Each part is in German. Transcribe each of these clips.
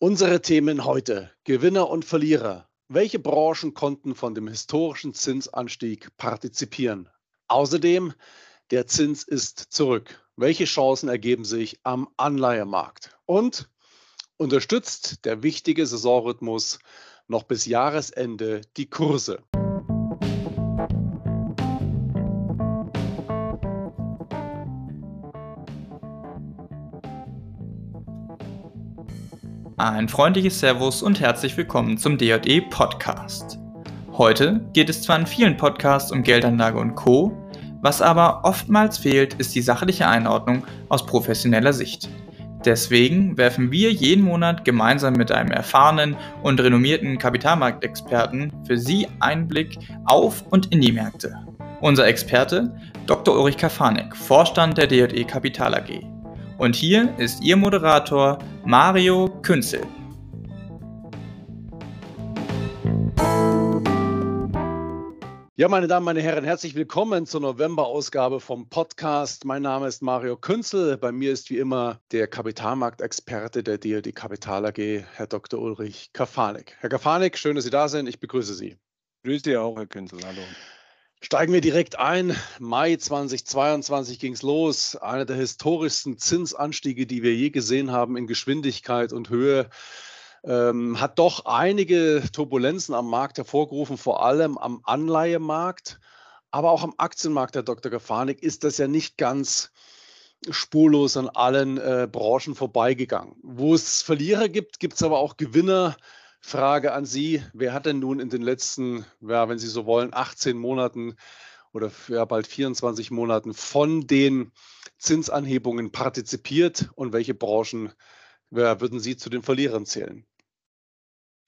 Unsere Themen heute. Gewinner und Verlierer. Welche Branchen konnten von dem historischen Zinsanstieg partizipieren? Außerdem, der Zins ist zurück. Welche Chancen ergeben sich am Anleihemarkt? Und unterstützt der wichtige Saisonrhythmus noch bis Jahresende die Kurse? Ein freundliches Servus und herzlich willkommen zum DJE Podcast. Heute geht es zwar in vielen Podcasts um Geldanlage und Co., was aber oftmals fehlt, ist die sachliche Einordnung aus professioneller Sicht. Deswegen werfen wir jeden Monat gemeinsam mit einem erfahrenen und renommierten Kapitalmarktexperten für Sie einen Blick auf und in die Märkte. Unser Experte Dr. Ulrich Kafanek, Vorstand der DJE Kapital AG. Und hier ist Ihr Moderator Mario Künzel. Ja, meine Damen, meine Herren, herzlich willkommen zur November-Ausgabe vom Podcast. Mein Name ist Mario Künzel. Bei mir ist wie immer der Kapitalmarktexperte der DLD Kapital AG, Herr Dr. Ulrich Kafanik. Herr Kafanik, schön, dass Sie da sind. Ich begrüße Sie. Grüße Sie auch, Herr Künzel. Hallo. Steigen wir direkt ein. Mai 2022 ging es los. Einer der historischsten Zinsanstiege, die wir je gesehen haben in Geschwindigkeit und Höhe. Ähm, hat doch einige Turbulenzen am Markt hervorgerufen, vor allem am Anleihemarkt, aber auch am Aktienmarkt, Herr Dr. Gefanik, ist das ja nicht ganz spurlos an allen äh, Branchen vorbeigegangen. Wo es Verlierer gibt, gibt es aber auch Gewinner. Frage an Sie, wer hat denn nun in den letzten, ja, wenn Sie so wollen, 18 Monaten oder ja, bald 24 Monaten von den Zinsanhebungen partizipiert und welche Branchen ja, würden Sie zu den Verlierern zählen?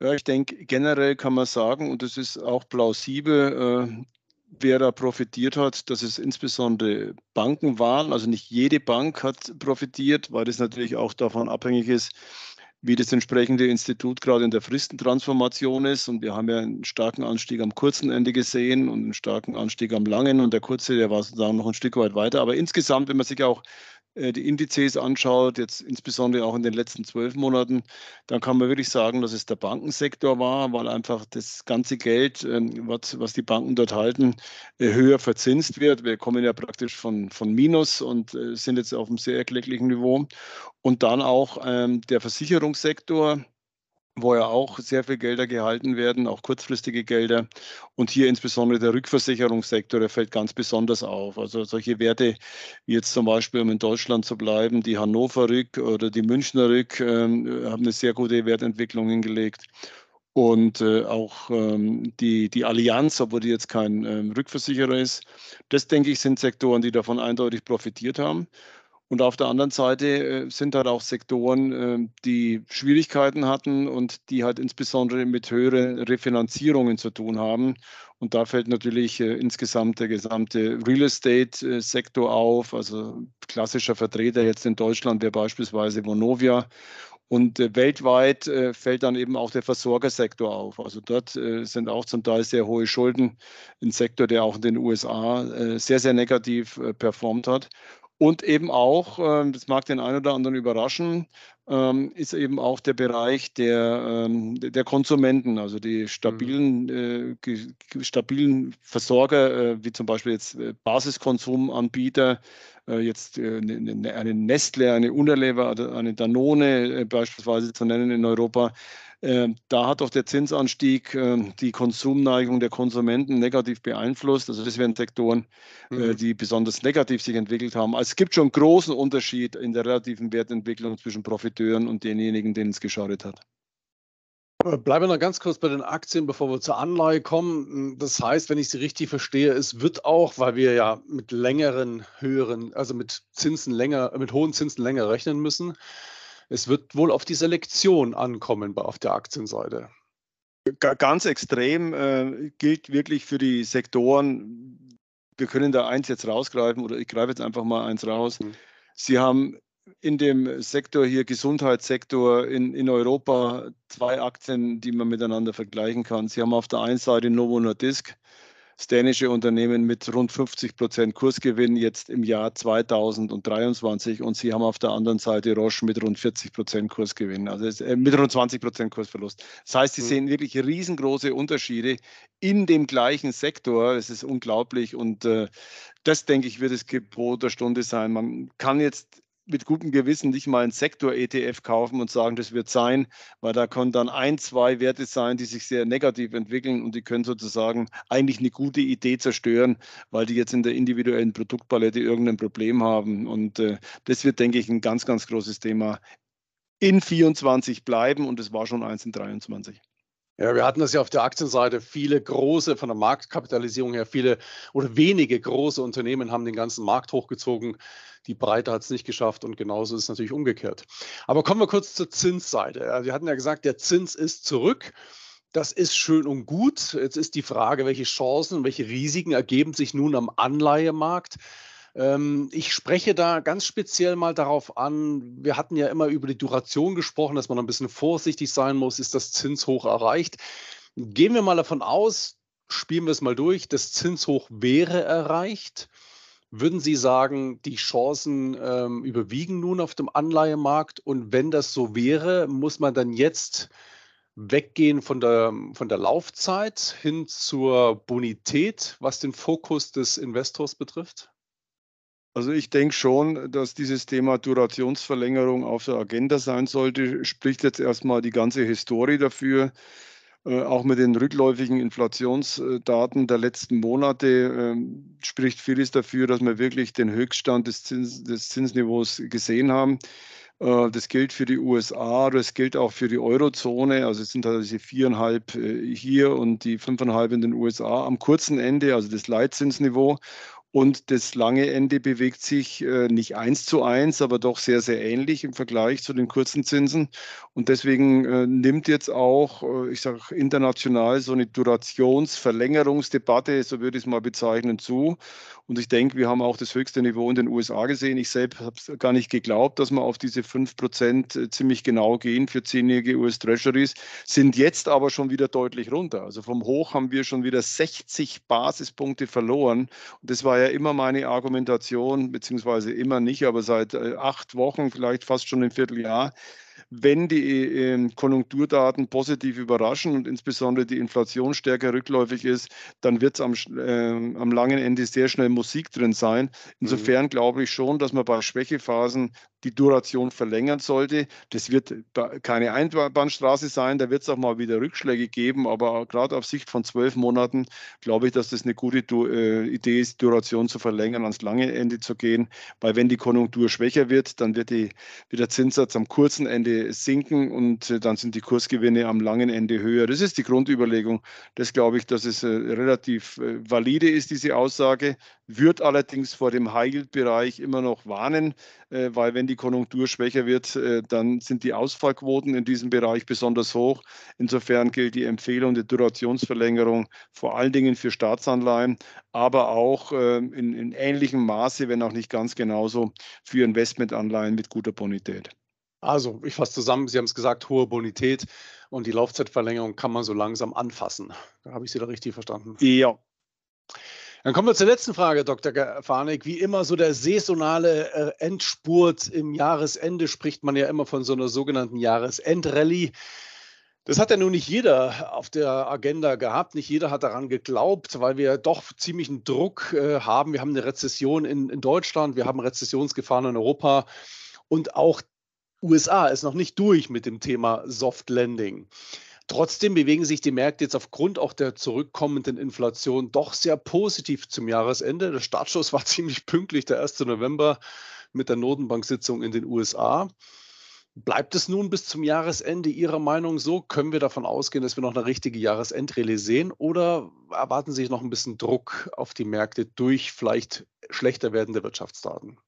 Ja, ich denke, generell kann man sagen, und das ist auch plausibel, äh, wer da profitiert hat, dass es insbesondere Banken waren. Also nicht jede Bank hat profitiert, weil das natürlich auch davon abhängig ist, wie das entsprechende Institut gerade in der Fristentransformation ist. Und wir haben ja einen starken Anstieg am kurzen Ende gesehen und einen starken Anstieg am langen. Und der kurze, der war sozusagen noch ein Stück weit weiter. Aber insgesamt, wenn man sich auch die Indizes anschaut, jetzt insbesondere auch in den letzten zwölf Monaten, dann kann man wirklich sagen, dass es der Bankensektor war, weil einfach das ganze Geld, ähm, was, was die Banken dort halten, äh, höher verzinst wird. Wir kommen ja praktisch von, von Minus und äh, sind jetzt auf einem sehr erklecklichen Niveau. Und dann auch ähm, der Versicherungssektor, wo ja auch sehr viel Gelder gehalten werden, auch kurzfristige Gelder. Und hier insbesondere der Rückversicherungssektor, der fällt ganz besonders auf. Also solche Werte wie jetzt zum Beispiel, um in Deutschland zu bleiben, die Hannover Rück oder die Münchner Rück ähm, haben eine sehr gute Wertentwicklung hingelegt. Und äh, auch ähm, die, die Allianz, obwohl die jetzt kein ähm, Rückversicherer ist, das denke ich, sind Sektoren, die davon eindeutig profitiert haben. Und auf der anderen Seite äh, sind halt auch Sektoren, äh, die Schwierigkeiten hatten und die halt insbesondere mit höheren Refinanzierungen zu tun haben. Und da fällt natürlich äh, insgesamt der gesamte Real Estate-Sektor auf. Also klassischer Vertreter jetzt in Deutschland wäre beispielsweise Vonovia. Und äh, weltweit äh, fällt dann eben auch der Versorgersektor auf. Also dort äh, sind auch zum Teil sehr hohe Schulden. Ein Sektor, der auch in den USA sehr, sehr negativ performt hat. Und eben auch, ähm, das mag den einen oder anderen überraschen, ähm, ist eben auch der Bereich der, ähm, der Konsumenten, also die stabilen, mhm. stabilen Versorger, äh, wie zum Beispiel jetzt äh, Basiskonsumanbieter, äh, jetzt eine Nestle, eine Unilever, eine Danone beispielsweise zu nennen in Europa, da hat doch der Zinsanstieg ähm, die Konsumneigung der Konsumenten negativ beeinflusst. Also das wären Sektoren, äh, mhm. die besonders negativ sich entwickelt haben. Also es gibt schon einen großen Unterschied in der relativen Wertentwicklung zwischen Profiteuren und denjenigen, denen es geschadet hat. Äh, bleiben wir noch ganz kurz bei den Aktien, bevor wir zur Anleihe kommen. Hm, das heißt, wenn ich Sie richtig verstehe, es wird auch, weil wir ja mit längeren, höheren, also mit Zinsen länger, mit hohen Zinsen länger rechnen müssen, es wird wohl auf die Selektion ankommen auf der Aktienseite. Ganz extrem äh, gilt wirklich für die Sektoren, wir können da eins jetzt rausgreifen oder ich greife jetzt einfach mal eins raus. Mhm. Sie haben in dem Sektor hier, Gesundheitssektor in, in Europa, zwei Aktien, die man miteinander vergleichen kann. Sie haben auf der einen Seite Novo Nordisk, das dänische Unternehmen mit rund 50 Prozent Kursgewinn jetzt im Jahr 2023 und Sie haben auf der anderen Seite Roche mit rund 40 Prozent Kursgewinn, also äh, mit rund 20 Prozent Kursverlust. Das heißt, Sie mhm. sehen wirklich riesengroße Unterschiede in dem gleichen Sektor. Es ist unglaublich und äh, das, denke ich, wird das Gebot der Stunde sein. Man kann jetzt mit gutem Gewissen nicht mal einen Sektor-ETF kaufen und sagen, das wird sein, weil da können dann ein, zwei Werte sein, die sich sehr negativ entwickeln und die können sozusagen eigentlich eine gute Idee zerstören, weil die jetzt in der individuellen Produktpalette irgendein Problem haben. Und äh, das wird, denke ich, ein ganz, ganz großes Thema in 24 bleiben und es war schon eins in 23. Ja, wir hatten das ja auf der Aktienseite. Viele große, von der Marktkapitalisierung her, viele oder wenige große Unternehmen haben den ganzen Markt hochgezogen. Die Breite hat es nicht geschafft und genauso ist es natürlich umgekehrt. Aber kommen wir kurz zur Zinsseite. Wir hatten ja gesagt, der Zins ist zurück. Das ist schön und gut. Jetzt ist die Frage, welche Chancen, welche Risiken ergeben sich nun am Anleihemarkt. Ähm, ich spreche da ganz speziell mal darauf an, wir hatten ja immer über die Duration gesprochen, dass man ein bisschen vorsichtig sein muss, ist das Zinshoch erreicht. Gehen wir mal davon aus, spielen wir es mal durch, das Zinshoch wäre erreicht. Würden Sie sagen, die Chancen ähm, überwiegen nun auf dem Anleihemarkt? Und wenn das so wäre, muss man dann jetzt weggehen von der, von der Laufzeit hin zur Bonität, was den Fokus des Investors betrifft? Also ich denke schon, dass dieses Thema Durationsverlängerung auf der Agenda sein sollte. Spricht jetzt erstmal die ganze Historie dafür. Äh, auch mit den rückläufigen Inflationsdaten der letzten Monate äh, spricht vieles dafür, dass wir wirklich den Höchststand des, Zins, des Zinsniveaus gesehen haben. Äh, das gilt für die USA, das gilt auch für die Eurozone. Also es sind halt diese viereinhalb äh, hier und die fünfeinhalb in den USA am kurzen Ende, also das Leitzinsniveau. Und das lange Ende bewegt sich äh, nicht eins zu eins, aber doch sehr, sehr ähnlich im Vergleich zu den kurzen Zinsen. Und deswegen äh, nimmt jetzt auch, äh, ich sage international, so eine Durationsverlängerungsdebatte, so würde ich es mal bezeichnen, zu. Und ich denke, wir haben auch das höchste Niveau in den USA gesehen. Ich selbst habe gar nicht geglaubt, dass wir auf diese 5% äh, ziemlich genau gehen für zehnjährige US-Treasuries, sind jetzt aber schon wieder deutlich runter. Also vom Hoch haben wir schon wieder 60 Basispunkte verloren. Und das war ja immer meine Argumentation, beziehungsweise immer nicht, aber seit äh, acht Wochen, vielleicht fast schon ein Vierteljahr wenn die äh, Konjunkturdaten positiv überraschen und insbesondere die Inflation stärker rückläufig ist, dann wird es am, äh, am langen Ende sehr schnell Musik drin sein. Insofern mhm. glaube ich schon, dass man bei Schwächephasen die Duration verlängern sollte. Das wird keine Einbahnstraße sein, da wird es auch mal wieder Rückschläge geben, aber gerade auf Sicht von zwölf Monaten glaube ich, dass das eine gute äh, Idee ist, Duration zu verlängern, ans lange Ende zu gehen, weil wenn die Konjunktur schwächer wird, dann wird, die, wird der Zinssatz am kurzen Ende sinken und äh, dann sind die Kursgewinne am langen Ende höher. Das ist die Grundüberlegung. Das glaube ich, dass es äh, relativ valide ist, diese Aussage, wird allerdings vor dem High-Yield-Bereich immer noch warnen, weil wenn die Konjunktur schwächer wird, äh, dann sind die Ausfallquoten in diesem Bereich besonders hoch. Insofern gilt die Empfehlung der Durationsverlängerung vor allen Dingen für Staatsanleihen, aber auch ähm, in, in ähnlichem Maße, wenn auch nicht ganz genauso, für Investmentanleihen mit guter Bonität. Also, ich fasse zusammen, Sie haben es gesagt, hohe Bonität und die Laufzeitverlängerung kann man so langsam anfassen. Habe ich Sie da richtig verstanden. Ja, dann kommen wir zur letzten Frage, Dr. Farnig. Wie immer so der saisonale äh, Endspurt im Jahresende spricht man ja immer von so einer sogenannten Jahresendrallye. Das hat ja nun nicht jeder auf der Agenda gehabt. Nicht jeder hat daran geglaubt, weil wir doch ziemlichen Druck äh, haben. Wir haben eine Rezession in, in Deutschland, wir haben Rezessionsgefahren in Europa und auch USA ist noch nicht durch mit dem Thema Soft Landing. Trotzdem bewegen sich die Märkte jetzt aufgrund auch der zurückkommenden Inflation doch sehr positiv zum Jahresende. Der Startschuss war ziemlich pünktlich, der 1. November mit der Notenbank-Sitzung in den USA. Bleibt es nun bis zum Jahresende Ihrer Meinung so? Können wir davon ausgehen, dass wir noch eine richtige Jahresendrallye sehen? Oder erwarten Sie noch ein bisschen Druck auf die Märkte durch vielleicht schlechter werdende Wirtschaftsdaten?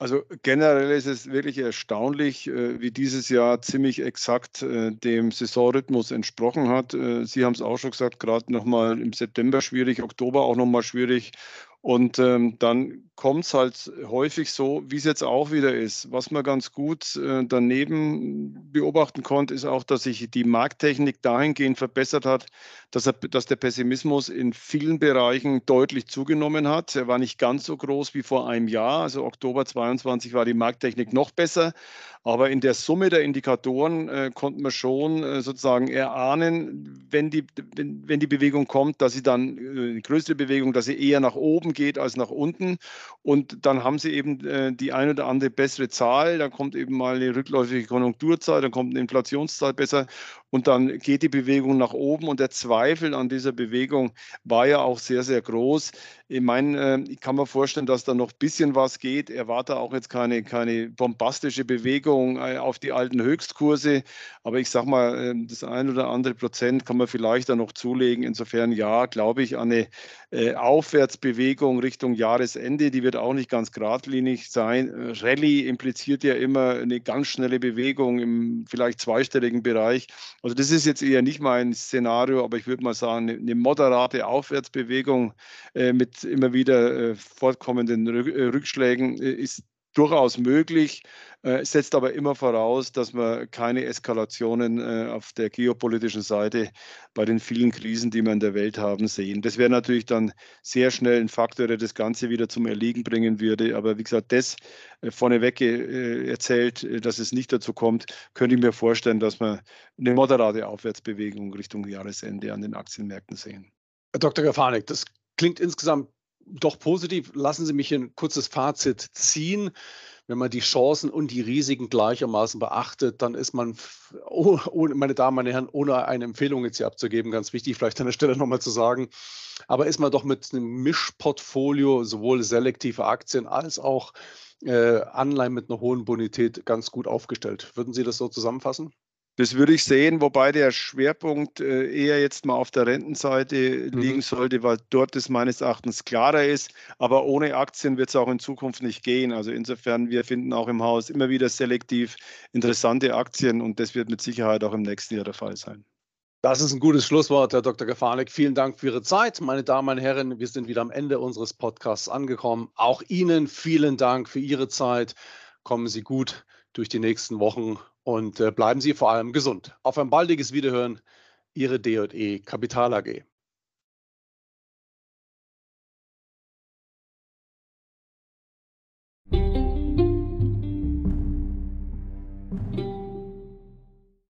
Also generell ist es wirklich erstaunlich, äh, wie dieses Jahr ziemlich exakt äh, dem Saisonrhythmus entsprochen hat. Äh, Sie haben es auch schon gesagt, gerade nochmal im September schwierig, Oktober auch nochmal schwierig Und ähm, dann kommt es halt häufig so, wie es jetzt auch wieder ist. Was man ganz gut äh, daneben beobachten konnte, ist auch, dass sich die Markttechnik dahingehend verbessert hat, dass, er, dass der Pessimismus in vielen Bereichen deutlich zugenommen hat. Er war nicht ganz so groß wie vor einem Jahr. Also Oktober 22 war die Markttechnik noch besser. Aber in der Summe der Indikatoren äh, konnten wir schon äh, sozusagen erahnen, wenn die, wenn, wenn die Bewegung kommt, dass sie dann, äh, die größte Bewegung, dass sie eher nach oben geht als nach unten. Und dann haben sie eben äh, die ein oder andere bessere Zahl. Dann kommt eben mal eine rückläufige Konjunkturzahl, dann kommt eine Inflationszahl besser und dann geht die Bewegung nach oben. Und der Zweifel an dieser Bewegung war ja auch sehr, sehr groß. Ich meine, äh, ich kann mir vorstellen, dass da noch ein bisschen was geht. Erwarte auch jetzt keine, keine bombastische Bewegung äh, auf die alten Höchstkurse. Aber ich sage mal, das ein oder andere Prozent kann man vielleicht da noch zulegen. Insofern ja, glaube ich, eine Aufwärtsbewegung Richtung Jahresende. Die wird auch nicht ganz geradlinig sein. Rallye impliziert ja immer eine ganz schnelle Bewegung im vielleicht zweistelligen Bereich. Also das ist jetzt eher nicht mein Szenario, aber ich würde mal sagen, eine moderate Aufwärtsbewegung äh, mit immer wieder äh, fortkommenden äh, Rückschlägen ist durchaus möglich, äh, setzt aber immer voraus, dass wir keine Eskalationen äh, auf der geopolitischen Seite bei den vielen Krisen, die wir in der Welt haben, sehen. Das wäre natürlich dann sehr schnell ein Faktor, der das Ganze wieder zum Erliegen bringen würde. Aber wie gesagt, das äh, vorneweg äh, erzählt, äh, dass es nicht dazu kommt, könnte ich mir vorstellen, dass wir eine moderate Aufwärtsbewegung Richtung Jahresende an den Aktienmärkten sehen. Herr Dr. Gafanik, das klingt insgesamt doch positiv. Lassen Sie mich ein kurzes Fazit ziehen. Wenn man die Chancen und die Risiken gleichermaßen beachtet, dann ist man, oh, meine Damen, meine Herren, ohne eine Empfehlung jetzt hier abzugeben, ganz wichtig, vielleicht an der Stelle nochmal zu sagen, aber ist man doch mit einem Mischportfolio, sowohl selektive Aktien als auch äh, Anleihen mit einer hohen Bonität ganz gut aufgestellt. Würden Sie das so zusammenfassen? Das würde ich sehen, wobei der Schwerpunkt äh, eher jetzt mal auf der Rentenseite mhm. liegen sollte, weil dort es meines Erachtens klarer ist. Aber ohne Aktien wird es auch in Zukunft nicht gehen. Also insofern, wir finden auch im Haus immer wieder selektiv interessante Aktien und das wird mit Sicherheit auch im nächsten Jahr der Fall sein. Das ist ein gutes Schlusswort, Herr Dr. Gefahrnik. Vielen Dank für Ihre Zeit. Meine Damen und Herren, wir sind wieder am Ende unseres Podcasts angekommen. Auch Ihnen vielen Dank für Ihre Zeit. Kommen Sie gut durch die nächsten Wochen und äh, bleiben Sie vor allem gesund. Auf ein baldiges Wiederhören, Ihre DE Kapital AG.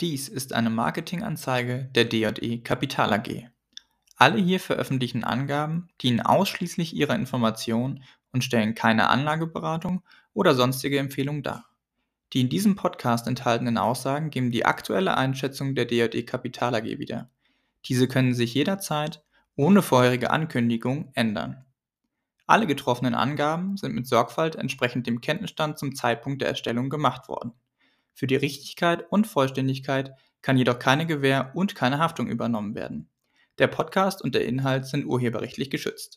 Dies ist eine Marketinganzeige der DE Kapital AG. Alle hier veröffentlichten Angaben dienen ausschließlich ihrer Information und stellen keine Anlageberatung oder sonstige Empfehlung dar. Die in diesem Podcast enthaltenen Aussagen geben die aktuelle Einschätzung der DJE Kapital AG wieder. Diese können sich jederzeit ohne vorherige Ankündigung ändern. Alle getroffenen Angaben sind mit Sorgfalt entsprechend dem Kenntnisstand zum Zeitpunkt der Erstellung gemacht worden. Für die Richtigkeit und Vollständigkeit kann jedoch keine Gewähr und keine Haftung übernommen werden. Der Podcast und der Inhalt sind urheberrechtlich geschützt